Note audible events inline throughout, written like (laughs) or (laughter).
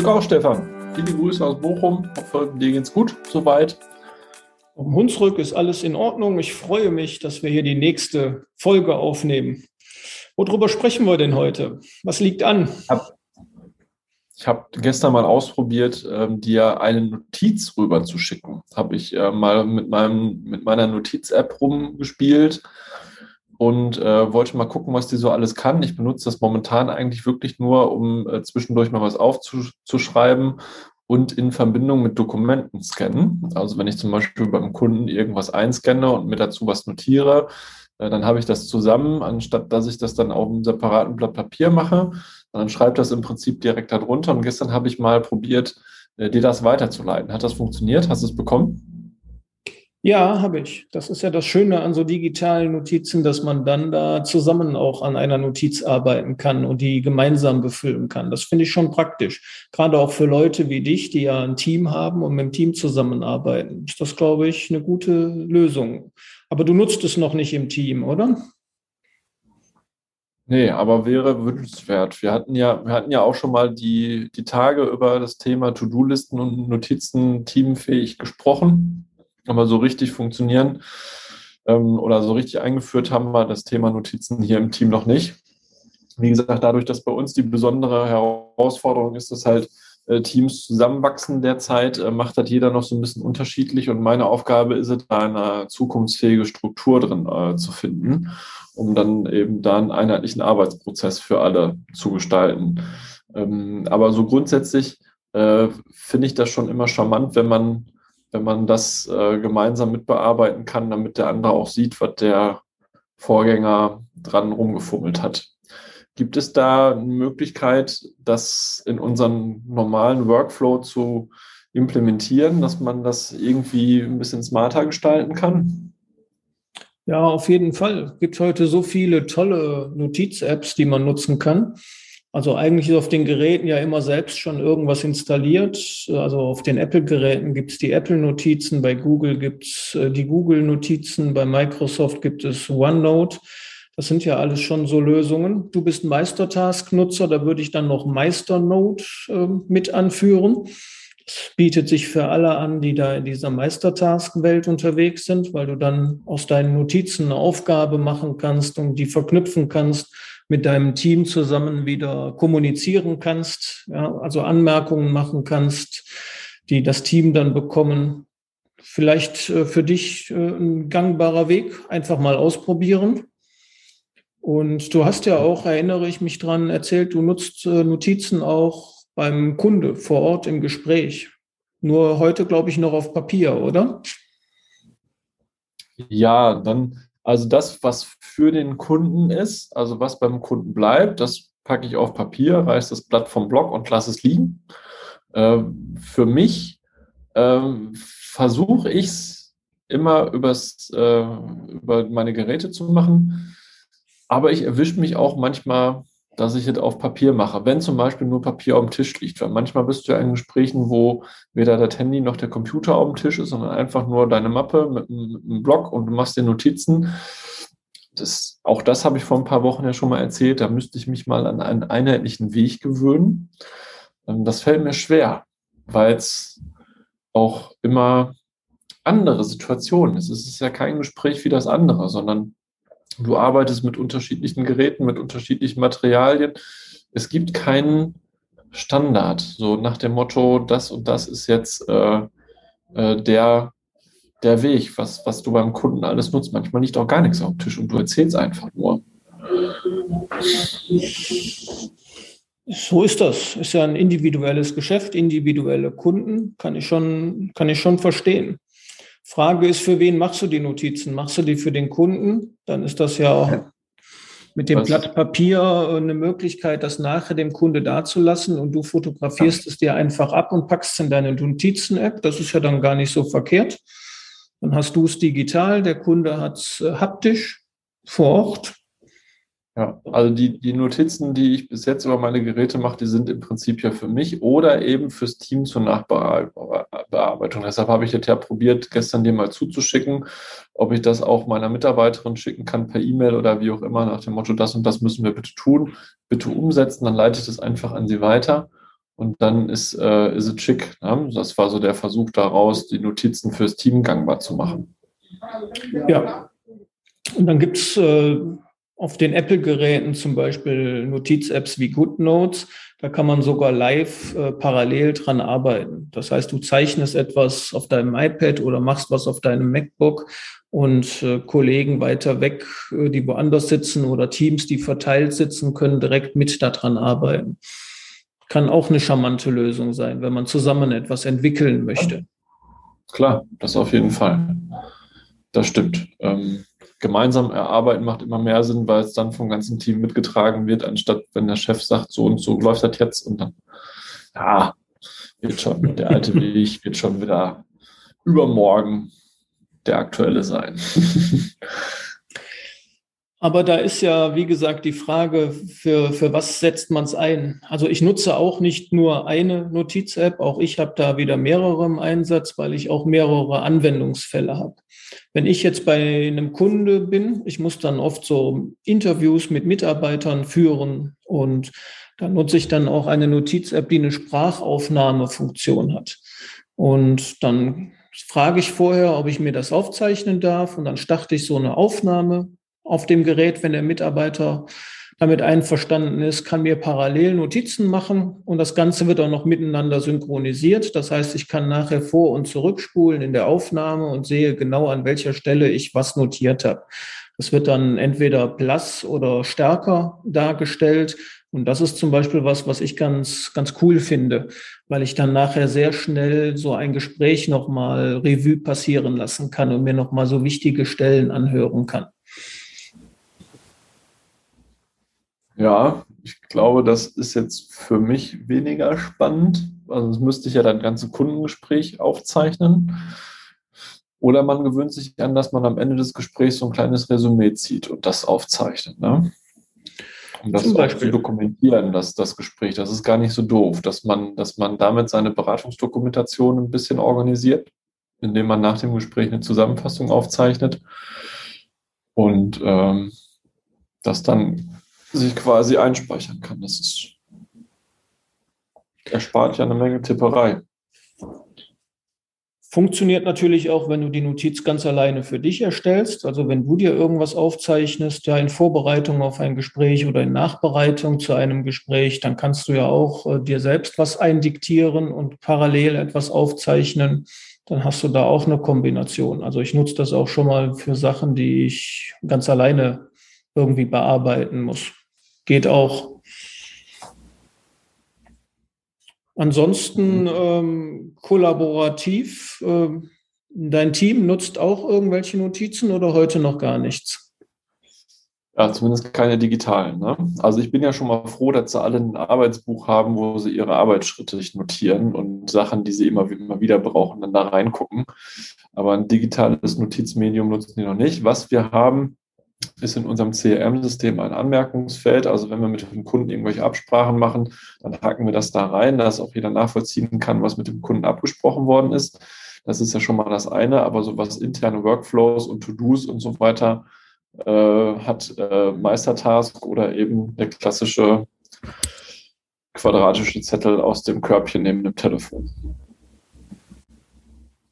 Glück auch, Stefan. Viele Grüße aus Bochum. Hoffe, dir geht's gut soweit. Um Hunsrück ist alles in Ordnung. Ich freue mich, dass wir hier die nächste Folge aufnehmen. Worüber sprechen wir denn heute? Was liegt an? Ich habe gestern mal ausprobiert, ähm, dir eine Notiz rüber zu schicken. Habe ich äh, mal mit, meinem, mit meiner Notiz-App rumgespielt und äh, wollte mal gucken, was die so alles kann. Ich benutze das momentan eigentlich wirklich nur, um äh, zwischendurch mal was aufzuschreiben und in Verbindung mit Dokumenten scannen. Also wenn ich zum Beispiel beim Kunden irgendwas einscanne und mir dazu was notiere, äh, dann habe ich das zusammen, anstatt dass ich das dann auf einem separaten Blatt Papier mache. Dann schreibt das im Prinzip direkt darunter. Und gestern habe ich mal probiert, äh, dir das weiterzuleiten. Hat das funktioniert? Hast du es bekommen? Ja, habe ich. Das ist ja das Schöne an so digitalen Notizen, dass man dann da zusammen auch an einer Notiz arbeiten kann und die gemeinsam befüllen kann. Das finde ich schon praktisch. Gerade auch für Leute wie dich, die ja ein Team haben und mit dem Team zusammenarbeiten. Ist das, glaube ich, eine gute Lösung. Aber du nutzt es noch nicht im Team, oder? Nee, aber wäre wünschenswert. Wir hatten ja, wir hatten ja auch schon mal die, die Tage über das Thema To-Do-Listen und Notizen teamfähig gesprochen aber so richtig funktionieren ähm, oder so richtig eingeführt haben wir das Thema Notizen hier im Team noch nicht. Wie gesagt, dadurch, dass bei uns die besondere Herausforderung ist, dass halt äh, Teams zusammenwachsen derzeit, äh, macht das jeder noch so ein bisschen unterschiedlich und meine Aufgabe ist es, da eine zukunftsfähige Struktur drin äh, zu finden, um dann eben da einen einheitlichen Arbeitsprozess für alle zu gestalten. Ähm, aber so grundsätzlich äh, finde ich das schon immer charmant, wenn man wenn man das äh, gemeinsam mitbearbeiten kann, damit der andere auch sieht, was der Vorgänger dran rumgefummelt hat. Gibt es da eine Möglichkeit, das in unseren normalen Workflow zu implementieren, dass man das irgendwie ein bisschen smarter gestalten kann? Ja, auf jeden Fall. Es gibt heute so viele tolle Notiz-Apps, die man nutzen kann. Also eigentlich ist auf den Geräten ja immer selbst schon irgendwas installiert. Also auf den Apple-Geräten gibt es die Apple-Notizen, bei Google gibt es äh, die Google-Notizen, bei Microsoft gibt es OneNote. Das sind ja alles schon so Lösungen. Du bist Meistertask-Nutzer, da würde ich dann noch Meisternote äh, mit anführen. Das bietet sich für alle an, die da in dieser Meistertask-Welt unterwegs sind, weil du dann aus deinen Notizen eine Aufgabe machen kannst und die verknüpfen kannst mit deinem Team zusammen wieder kommunizieren kannst, ja, also Anmerkungen machen kannst, die das Team dann bekommen. Vielleicht äh, für dich äh, ein gangbarer Weg, einfach mal ausprobieren. Und du hast ja auch, erinnere ich mich dran, erzählt, du nutzt äh, Notizen auch beim Kunde vor Ort im Gespräch. Nur heute, glaube ich, noch auf Papier, oder? Ja, dann also das, was für den Kunden ist, also was beim Kunden bleibt, das packe ich auf Papier, reiße das Blatt vom Block und lasse es liegen. Ähm, für mich ähm, versuche ich es immer übers, äh, über meine Geräte zu machen, aber ich erwische mich auch manchmal dass ich es auf Papier mache, wenn zum Beispiel nur Papier auf dem Tisch liegt. Weil manchmal bist du ja in Gesprächen, wo weder das Handy noch der Computer auf dem Tisch ist, sondern einfach nur deine Mappe mit, einem Block und du machst dir Notizen. Das, auch das habe ich vor ein paar Wochen ja schon mal erzählt. Da müsste ich mich mal an einen einheitlichen Weg gewöhnen. Ähm, das fällt mir schwer, weil es auch immer andere Situationen ist. Es ist ja kein Gespräch wie das andere, sondern Du arbeitest mit unterschiedlichen Geräten, mit unterschiedlichen Materialien. Es gibt keinen Standard, so nach dem Motto, das und das ist jetzt äh, äh, der, der Weg, was, was du beim Kunden alles nutzt. Manchmal liegt auch gar nichts auf dem Tisch und du erzählst einfach nur. So ist das. Ist ja ein individuelles Geschäft, individuelle Kunden, kann ich schon, kann ich schon verstehen. Frage ist, für wen machst du die Notizen? Machst du die für den Kunden? Dann ist das ja mit dem Was? Blatt Papier eine Möglichkeit, das nachher dem Kunde dazulassen und du fotografierst es dir einfach ab und packst es in deine Notizen-App. Das ist ja dann gar nicht so verkehrt. Dann hast du es digital, der Kunde hat es äh, haptisch vor Ort ja, also die, die Notizen, die ich bis jetzt über meine Geräte mache, die sind im Prinzip ja für mich oder eben fürs Team zur Nachbearbeitung. Deshalb habe ich jetzt ja probiert, gestern dir mal zuzuschicken, ob ich das auch meiner Mitarbeiterin schicken kann per E-Mail oder wie auch immer, nach dem Motto, das und das müssen wir bitte tun, bitte umsetzen, dann leite ich das einfach an sie weiter. und dann ist, äh, es schick. Ne? Das war so der Versuch daraus, die Notizen fürs Team gangbar zu machen. Ja. Und dann gibt es äh, auf den Apple-Geräten zum Beispiel Notiz-Apps wie GoodNotes. Da kann man sogar live äh, parallel dran arbeiten. Das heißt, du zeichnest etwas auf deinem iPad oder machst was auf deinem MacBook und äh, Kollegen weiter weg, äh, die woanders sitzen oder Teams, die verteilt sitzen, können direkt mit daran arbeiten. Kann auch eine charmante Lösung sein, wenn man zusammen etwas entwickeln möchte. Klar, das auf jeden Fall. Das stimmt. Ähm, gemeinsam erarbeiten macht immer mehr Sinn, weil es dann vom ganzen Team mitgetragen wird, anstatt wenn der Chef sagt, so und so läuft das jetzt und dann, ja, wird schon, der alte Weg wird schon wieder übermorgen der aktuelle sein. (laughs) Aber da ist ja, wie gesagt, die Frage, für, für was setzt man es ein? Also ich nutze auch nicht nur eine Notiz-App, auch ich habe da wieder mehrere im Einsatz, weil ich auch mehrere Anwendungsfälle habe. Wenn ich jetzt bei einem Kunde bin, ich muss dann oft so Interviews mit Mitarbeitern führen und da nutze ich dann auch eine Notiz-App, die eine Sprachaufnahmefunktion hat. Und dann frage ich vorher, ob ich mir das aufzeichnen darf und dann starte ich so eine Aufnahme auf dem Gerät, wenn der Mitarbeiter damit einverstanden ist, kann mir parallel Notizen machen und das Ganze wird auch noch miteinander synchronisiert. Das heißt, ich kann nachher vor- und zurückspulen in der Aufnahme und sehe genau, an welcher Stelle ich was notiert habe. Das wird dann entweder blass oder stärker dargestellt. Und das ist zum Beispiel was, was ich ganz, ganz cool finde, weil ich dann nachher sehr schnell so ein Gespräch nochmal Revue passieren lassen kann und mir nochmal so wichtige Stellen anhören kann. Ja, ich glaube, das ist jetzt für mich weniger spannend. Also das müsste ich ja dann ganze Kundengespräch aufzeichnen. Oder man gewöhnt sich an, dass man am Ende des Gesprächs so ein kleines Resümee zieht und das aufzeichnet. Ne? Um das auch zu dokumentieren, dass das Gespräch, das ist gar nicht so doof, dass man, dass man damit seine Beratungsdokumentation ein bisschen organisiert, indem man nach dem Gespräch eine Zusammenfassung aufzeichnet und ähm, das dann sich quasi einspeichern kann. Das ist erspart ja eine Menge Tipperei. Funktioniert natürlich auch, wenn du die Notiz ganz alleine für dich erstellst. Also wenn du dir irgendwas aufzeichnest, ja in Vorbereitung auf ein Gespräch oder in Nachbereitung zu einem Gespräch, dann kannst du ja auch äh, dir selbst was eindiktieren und parallel etwas aufzeichnen. Dann hast du da auch eine Kombination. Also ich nutze das auch schon mal für Sachen, die ich ganz alleine irgendwie bearbeiten muss. Geht auch. Ansonsten mhm. ähm, kollaborativ. Äh, dein Team nutzt auch irgendwelche Notizen oder heute noch gar nichts? Ja, zumindest keine digitalen. Ne? Also ich bin ja schon mal froh, dass sie alle ein Arbeitsbuch haben, wo sie ihre Arbeitsschritte notieren und Sachen, die sie immer, immer wieder brauchen, dann da reingucken. Aber ein digitales Notizmedium nutzen die noch nicht. Was wir haben, ist in unserem CRM-System ein Anmerkungsfeld. Also wenn wir mit dem Kunden irgendwelche Absprachen machen, dann haken wir das da rein, dass auch jeder nachvollziehen kann, was mit dem Kunden abgesprochen worden ist. Das ist ja schon mal das eine, aber so was interne Workflows und To-Dos und so weiter äh, hat äh, Meistertask oder eben der klassische quadratische Zettel aus dem Körbchen neben dem Telefon.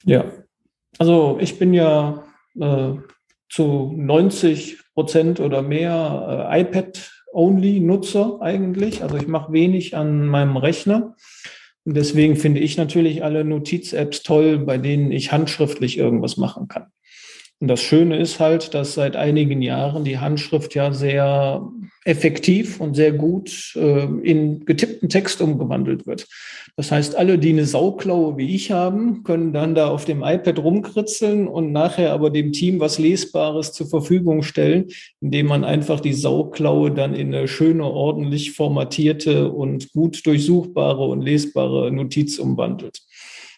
Ja, also ich bin ja äh, zu 90 Prozent oder mehr äh, iPad-Only-Nutzer eigentlich. Also ich mache wenig an meinem Rechner. Und deswegen finde ich natürlich alle Notiz-Apps toll, bei denen ich handschriftlich irgendwas machen kann. Und das Schöne ist halt, dass seit einigen Jahren die Handschrift ja sehr effektiv und sehr gut äh, in getippten Text umgewandelt wird. Das heißt, alle, die eine Sauklaue wie ich haben, können dann da auf dem iPad rumkritzeln und nachher aber dem Team was Lesbares zur Verfügung stellen, indem man einfach die Sauklaue dann in eine schöne, ordentlich formatierte und gut durchsuchbare und lesbare Notiz umwandelt.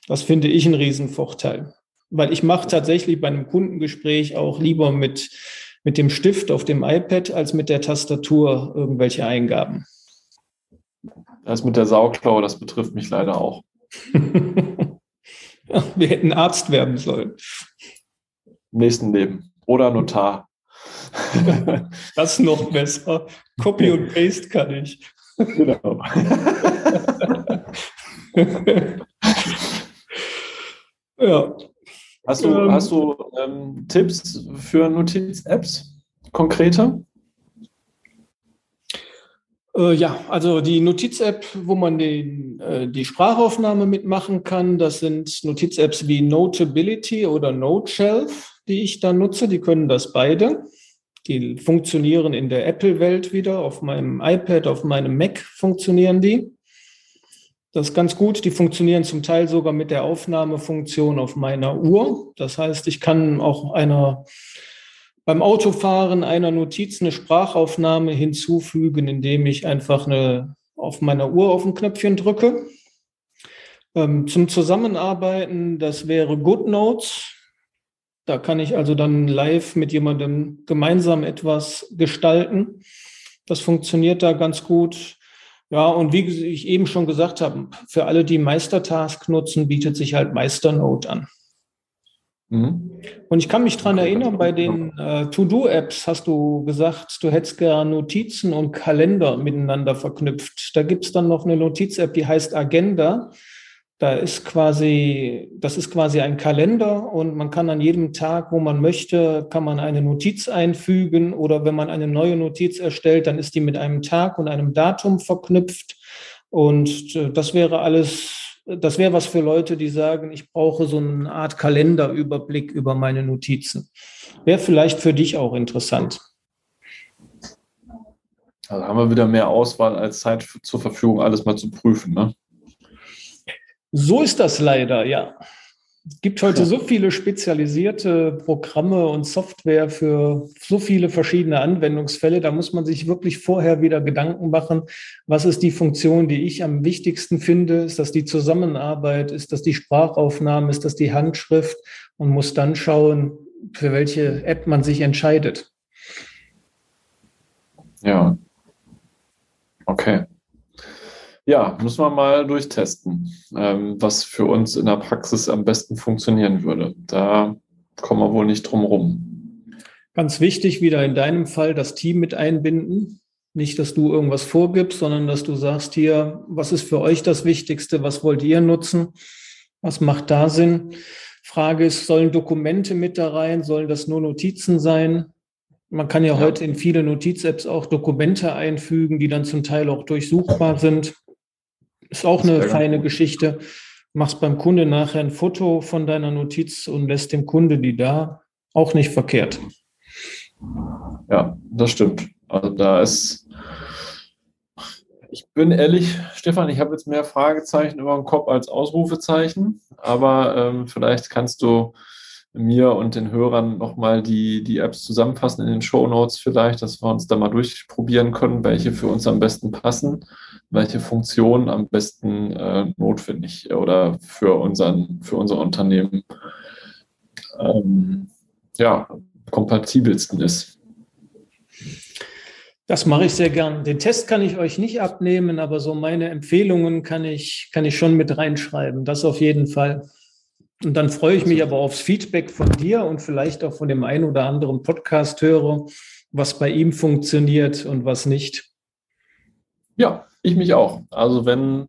Das finde ich ein Riesenvorteil weil ich mache tatsächlich bei einem Kundengespräch auch lieber mit, mit dem Stift auf dem iPad als mit der Tastatur irgendwelche Eingaben. Das mit der Sauklaue, das betrifft mich leider auch. (laughs) Wir hätten Arzt werden sollen. Im nächsten Leben. Oder Notar. (laughs) das ist noch besser. Copy und Paste kann ich. Genau. (laughs) ja. Hast du, ähm, hast du ähm, Tipps für Notiz-Apps? Konkrete? Äh, ja, also die Notiz-App, wo man den, äh, die Sprachaufnahme mitmachen kann, das sind Notiz-Apps wie Notability oder NoteShelf, die ich da nutze. Die können das beide. Die funktionieren in der Apple-Welt wieder. Auf meinem iPad, auf meinem Mac funktionieren die. Das ist ganz gut. Die funktionieren zum Teil sogar mit der Aufnahmefunktion auf meiner Uhr. Das heißt, ich kann auch einer beim Autofahren einer Notiz eine Sprachaufnahme hinzufügen, indem ich einfach eine, auf meiner Uhr auf ein Knöpfchen drücke. Ähm, zum Zusammenarbeiten, das wäre GoodNotes. Da kann ich also dann live mit jemandem gemeinsam etwas gestalten. Das funktioniert da ganz gut. Ja, und wie ich eben schon gesagt habe, für alle, die Meistertask nutzen, bietet sich halt Meisternote an. Mhm. Und ich kann mich daran erinnern, bei den äh, To-Do-Apps hast du gesagt, du hättest gerne Notizen und Kalender miteinander verknüpft. Da gibt es dann noch eine Notiz-App, die heißt Agenda. Da ist quasi, das ist quasi ein Kalender und man kann an jedem Tag, wo man möchte, kann man eine Notiz einfügen oder wenn man eine neue Notiz erstellt, dann ist die mit einem Tag und einem Datum verknüpft. Und äh, das wäre alles, das wäre was für Leute, die sagen, ich brauche so eine Art Kalenderüberblick über meine Notizen. Wäre vielleicht für dich auch interessant. Also haben wir wieder mehr Auswahl als Zeit zur Verfügung, alles mal zu prüfen. Ne? So ist das leider, ja. Es gibt heute so viele spezialisierte Programme und Software für so viele verschiedene Anwendungsfälle. Da muss man sich wirklich vorher wieder Gedanken machen, was ist die Funktion, die ich am wichtigsten finde? Ist das die Zusammenarbeit? Ist das die Sprachaufnahme? Ist das die Handschrift? Und muss dann schauen, für welche App man sich entscheidet. Ja. Okay. Ja, muss man mal durchtesten, ähm, was für uns in der Praxis am besten funktionieren würde. Da kommen wir wohl nicht drum rum. Ganz wichtig, wieder in deinem Fall das Team mit einbinden. Nicht, dass du irgendwas vorgibst, sondern dass du sagst hier, was ist für euch das Wichtigste? Was wollt ihr nutzen? Was macht da Sinn? Frage ist, sollen Dokumente mit da rein? Sollen das nur Notizen sein? Man kann ja, ja. heute in viele Notiz-Apps auch Dokumente einfügen, die dann zum Teil auch durchsuchbar sind. Ist auch eine feine Geschichte. Machst beim Kunde nachher ein Foto von deiner Notiz und lässt dem Kunde die da. Auch nicht verkehrt. Ja, das stimmt. Also da ist, ich bin ehrlich, Stefan, ich habe jetzt mehr Fragezeichen über den Kopf als Ausrufezeichen, aber ähm, vielleicht kannst du mir und den Hörern nochmal die, die Apps zusammenfassen in den Show Notes vielleicht, dass wir uns da mal durchprobieren können, welche für uns am besten passen, welche Funktionen am besten äh, notwendig oder für, unseren, für unser Unternehmen ähm, ja, kompatibelsten ist. Das mache ich sehr gern. Den Test kann ich euch nicht abnehmen, aber so meine Empfehlungen kann ich, kann ich schon mit reinschreiben. Das auf jeden Fall. Und dann freue ich mich aber aufs Feedback von dir und vielleicht auch von dem einen oder anderen Podcast-Hörer, was bei ihm funktioniert und was nicht. Ja, ich mich auch. Also wenn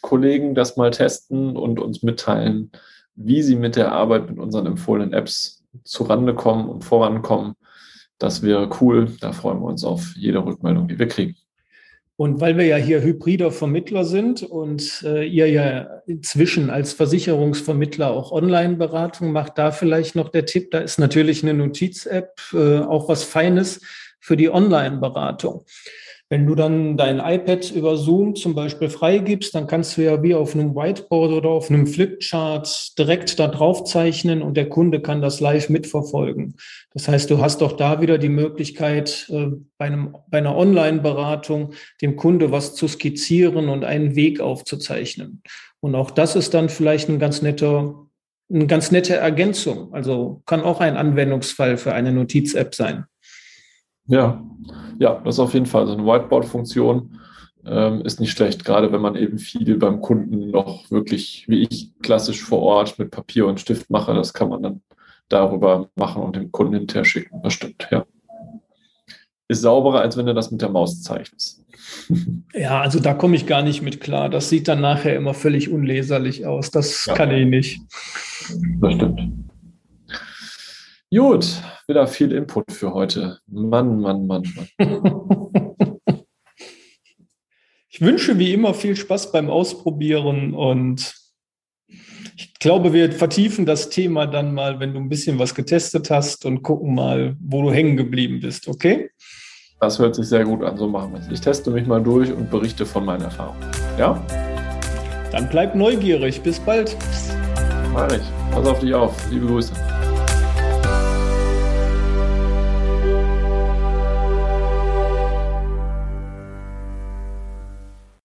Kollegen das mal testen und uns mitteilen, wie sie mit der Arbeit mit unseren empfohlenen Apps zurande kommen und vorankommen, das wäre cool. Da freuen wir uns auf jede Rückmeldung, die wir kriegen. Und weil wir ja hier hybrider Vermittler sind und äh, ihr ja inzwischen als Versicherungsvermittler auch Online-Beratung macht, da vielleicht noch der Tipp, da ist natürlich eine Notiz-App äh, auch was Feines für die Online-Beratung. Wenn du dann dein iPad über Zoom zum Beispiel freigibst, dann kannst du ja wie auf einem Whiteboard oder auf einem Flipchart direkt da drauf zeichnen und der Kunde kann das live mitverfolgen. Das heißt, du hast doch da wieder die Möglichkeit, äh, bei, einem, bei einer Online-Beratung dem Kunde was zu skizzieren und einen Weg aufzuzeichnen. Und auch das ist dann vielleicht ein ganz netter, eine ganz nette Ergänzung. Also kann auch ein Anwendungsfall für eine Notiz-App sein. Ja, ja, das ist auf jeden Fall so eine Whiteboard-Funktion. Ähm, ist nicht schlecht, gerade wenn man eben viel beim Kunden noch wirklich, wie ich, klassisch vor Ort mit Papier und Stift mache. Das kann man dann darüber machen und dem Kunden hinterher schicken. Das stimmt, ja. Ist sauberer, als wenn du das mit der Maus zeichnest. (laughs) Ja, also da komme ich gar nicht mit klar. Das sieht dann nachher immer völlig unleserlich aus. Das ja. kann ich nicht. Das stimmt. Gut, wieder viel Input für heute. Mann, Mann, Mann, Mann. ich wünsche wie immer viel Spaß beim Ausprobieren und ich glaube, wir vertiefen das Thema dann mal, wenn du ein bisschen was getestet hast und gucken mal, wo du hängen geblieben bist, okay? Das hört sich sehr gut an, so machen wir es. Ich teste mich mal durch und berichte von meinen Erfahrungen. Ja? Dann bleib neugierig. Bis bald. Mach ich. Pass auf dich auf. Liebe Grüße.